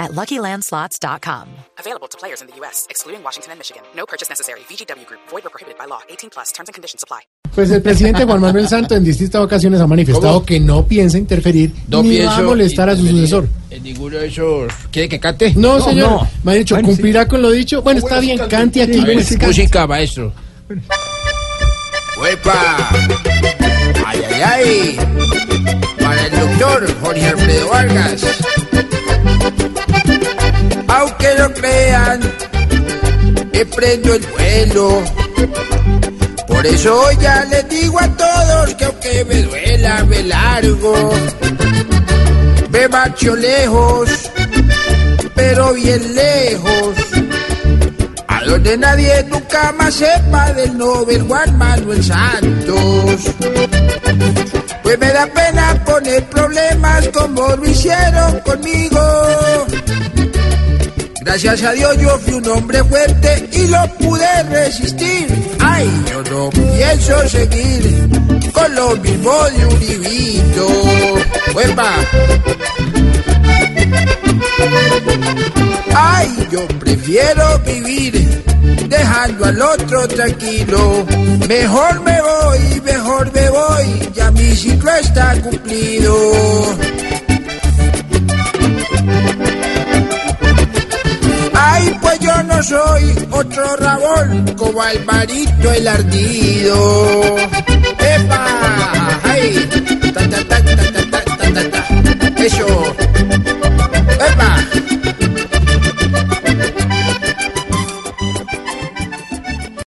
at LuckyLandSlots.com. Available to players in the U.S., excluding Washington and Michigan. No purchase necessary. VGW Group. Void or prohibited by law. 18 plus. Terms and conditions apply. Pues el presidente Juan Manuel Santos en distintas ocasiones ha manifestado ¿Cómo? que no piensa interferir No ni va a molestar a su sucesor. En ninguno de esos. ¿Quiere que cante? No, señor. no. Me ha dicho, Bueno, sí. cumplirá con lo dicho. Bueno, está bien, cante aquí. A ver, pues, cante. música, maestro. ¡Huepa! ¡Ay, ay, ay! Para el doctor Jorge Alfredo Vargas. Emprendo el vuelo. Por eso ya les digo a todos que aunque me duela, me largo. Me marcho lejos, pero bien lejos. A donde nadie nunca más sepa del Nobel Juan Manuel Santos. Pues me da pena poner problemas como lo hicieron conmigo. Gracias a Dios yo fui un hombre fuerte y lo pude resistir. Ay, yo no pienso seguir con lo mismo de Uribito. ¡Huepa! Ay, yo prefiero vivir dejando al otro tranquilo. Mejor me voy, mejor me voy, ya mi ciclo está cumplido. Yo soy otro rabón como Alvarito el ardido.